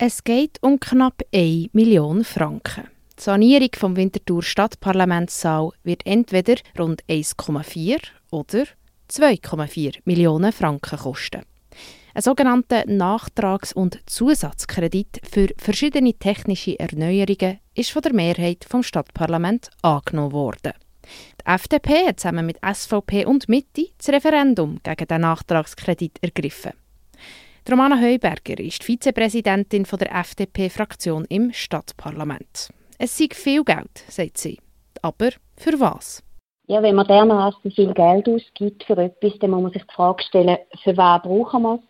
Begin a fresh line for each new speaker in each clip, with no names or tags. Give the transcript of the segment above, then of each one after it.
Es geht um knapp 1 Million Franken. Die Sanierung vom Winterthur Stadtparlamentssaal wird entweder rund 1,4 oder 2,4 Millionen Franken kosten. Ein sogenannter Nachtrags- und Zusatzkredit für verschiedene technische Erneuerungen ist von der Mehrheit vom Stadtparlament angenommen worden. Die FDP hat zusammen mit SVP und Mitte das Referendum gegen den Nachtragskredit ergriffen. Romana Heuberger ist Vizepräsidentin der FDP-Fraktion im Stadtparlament. Es sei viel Geld, sagt sie. Aber für was?
Ja, wenn man dermaßen viel Geld ausgibt für etwas, dann muss man sich die Frage stellen, für was brauchen wir es?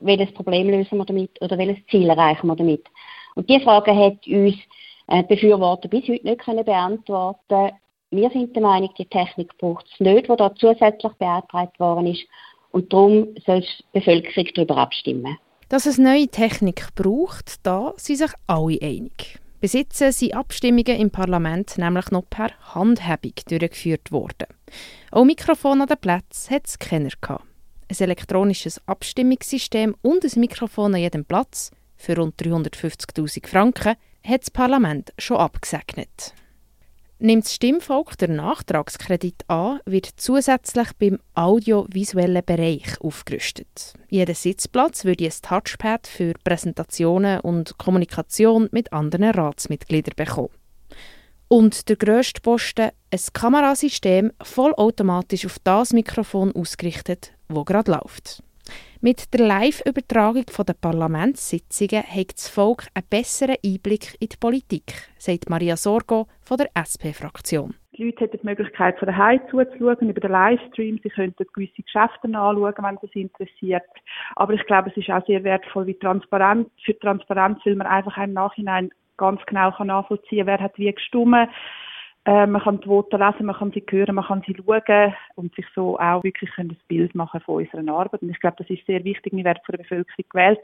Welches Problem lösen wir damit oder welches Ziel erreichen wir damit? Und diese Frage hat uns äh, die Befürworter bis heute nicht können beantworten Wir sind der Meinung, die Technik braucht es nicht, die da zusätzlich beantragt worden ist. Und darum soll die Bevölkerung darüber abstimmen.
Dass es neue Technik braucht, da sind sich alle einig. Besitzen sind Abstimmungen im Parlament nämlich noch per Handhebung durchgeführt worden. Auch Mikrofon an den Plätzen hat es keiner gehabt. Ein elektronisches Abstimmungssystem und ein Mikrofon an jedem Platz für rund 350.000 Franken hat das Parlament schon abgesegnet. Nimmt das Stimmvolk den Nachtragskredit an, wird zusätzlich beim audiovisuellen Bereich aufgerüstet. Jeder Sitzplatz würde ein Touchpad für Präsentationen und Kommunikation mit anderen Ratsmitgliedern bekommen. Und der grösste Posten, ein Kamerasystem vollautomatisch auf das Mikrofon ausgerichtet, wo gerade läuft. Mit der Live-Übertragung der Parlamentssitzungen hat das Volk einen besseren Einblick in die Politik, sagt Maria Sorgo von der SP-Fraktion.
Die Leute hätten die Möglichkeit, von daheim zuzuschauen, über den Livestream. Sie könnten gewisse Geschäfte anschauen, wenn es interessiert. Aber ich glaube, es ist auch sehr wertvoll wie Transparenz, für Transparenz, weil man einfach im Nachhinein ganz genau nachvollziehen kann, wer hat wie gestimmt äh, man kann die Worte lesen, man kann sie hören, man kann sie schauen und sich so auch wirklich ein Bild machen von unserer Arbeit. Und ich glaube, das ist sehr wichtig. Wir werden von der Bevölkerung gewählt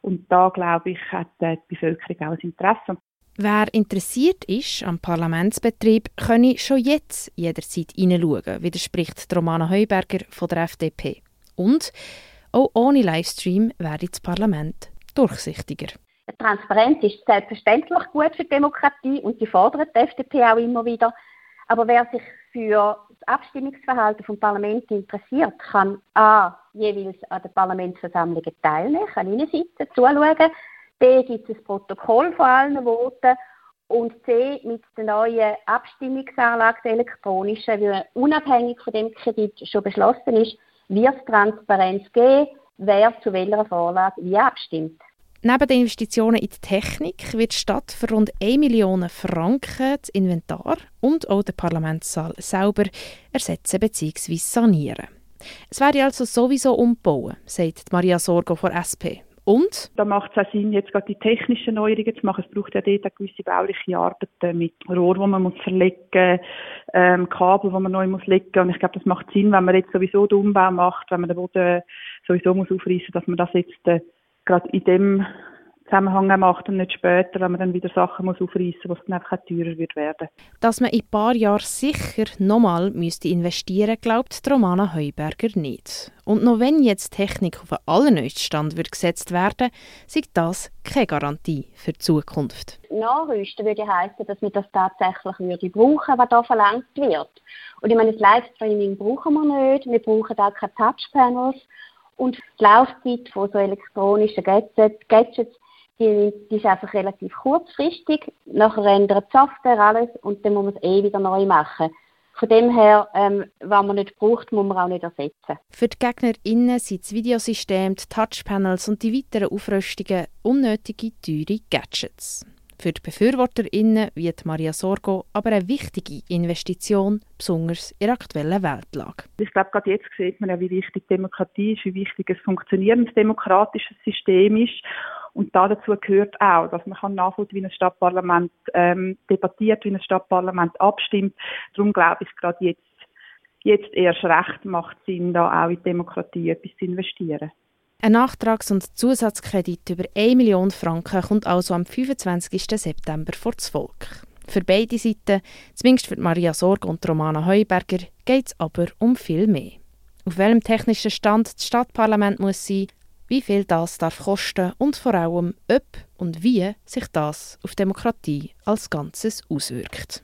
und da, glaube ich, hat die Bevölkerung auch ein Interesse.
Wer interessiert ist am Parlamentsbetrieb, könne schon jetzt jederzeit hineinschauen, widerspricht Romana Heuberger von der FDP. Und auch ohne Livestream werde das Parlament durchsichtiger.
Transparenz ist selbstverständlich gut für die Demokratie und die fordert die FDP auch immer wieder. Aber wer sich für das Abstimmungsverhalten vom Parlament interessiert, kann A. jeweils an den Parlamentsversammlungen teilnehmen, kann reinsitzen, zuschauen. B. gibt es ein Protokoll von allen Voten. Und C. mit der neuen Abstimmungsanlage, der elektronischen, die unabhängig von dem Kredit schon beschlossen ist, wird es Transparenz geben, wer zu welcher Vorlage wie abstimmt.
Neben den Investitionen in die Technik wird die Stadt für rund 1 Million Franken das Inventar und auch den Parlamentssaal selber ersetzen bzw. sanieren. Es werde also sowieso umbauen, sagt Maria Sorgo von SP. Und?
Da macht es auch Sinn, jetzt gerade die technischen Neuerungen zu machen. Es braucht ja dort gewisse bauliche Arbeiten mit Rohr, wo man muss verlegen, ähm, Kabel, wo man neu muss legen. Und ich glaube, das macht Sinn, wenn man jetzt sowieso den Umbau macht, wenn man den Boden sowieso muss aufreißen, dass man das jetzt äh, gerade in dem Zusammenhang macht und nicht später, wenn man dann wieder Sachen muss aufreißen muss, was dann einfach teurer wird werden.
Dass man in ein paar Jahren sicher nochmal müsste investieren glaubt Romana Heuberger nicht. Und noch wenn jetzt Technik auf einen allerneuesten Stand wird gesetzt werden, ist das keine Garantie für die Zukunft.
Nachrüsten würde heißen, dass wir das tatsächlich würde brauchen, was da verlangt wird. Und ich meine, das Livestreaming brauchen wir nicht, wir brauchen auch keine Touchpanels und die Laufzeit von so elektronischen Gadgets, Gadgets die, die ist einfach relativ kurzfristig. Nachher ändert die Software alles und dann muss man es eh wieder neu machen. Von dem her, ähm, was man nicht braucht, muss man auch nicht ersetzen.
Für die GegnerInnen sind das Videosystem, die Touchpanels und die weiteren Aufrüstungen unnötige, teure Gadgets. Für die BefürworterInnen wie Maria Sorgo aber eine wichtige Investition, besonders in der aktuellen Weltlage.
Ich glaube, gerade jetzt sieht man ja, wie wichtig Demokratie ist, wie wichtig ein funktionierendes demokratisches System ist. Und da dazu gehört auch, dass man kann nachvollziehen, wie ein Stadtparlament ähm, debattiert, wie ein Stadtparlament abstimmt. Darum glaube ich, gerade jetzt, jetzt erst recht macht Sinn, da auch in Demokratie etwas zu investieren.
Ein Nachtrags- und Zusatzkredit über 1 Million Franken kommt also am 25. September vor das Volk. Für beide Seiten, zumindest für Maria Sorg und Romana Heuberger, geht es aber um viel mehr. Auf welchem technischen Stand das Stadtparlament muss sein, wie viel das darf kosten und vor allem, ob und wie sich das auf Demokratie als Ganzes auswirkt.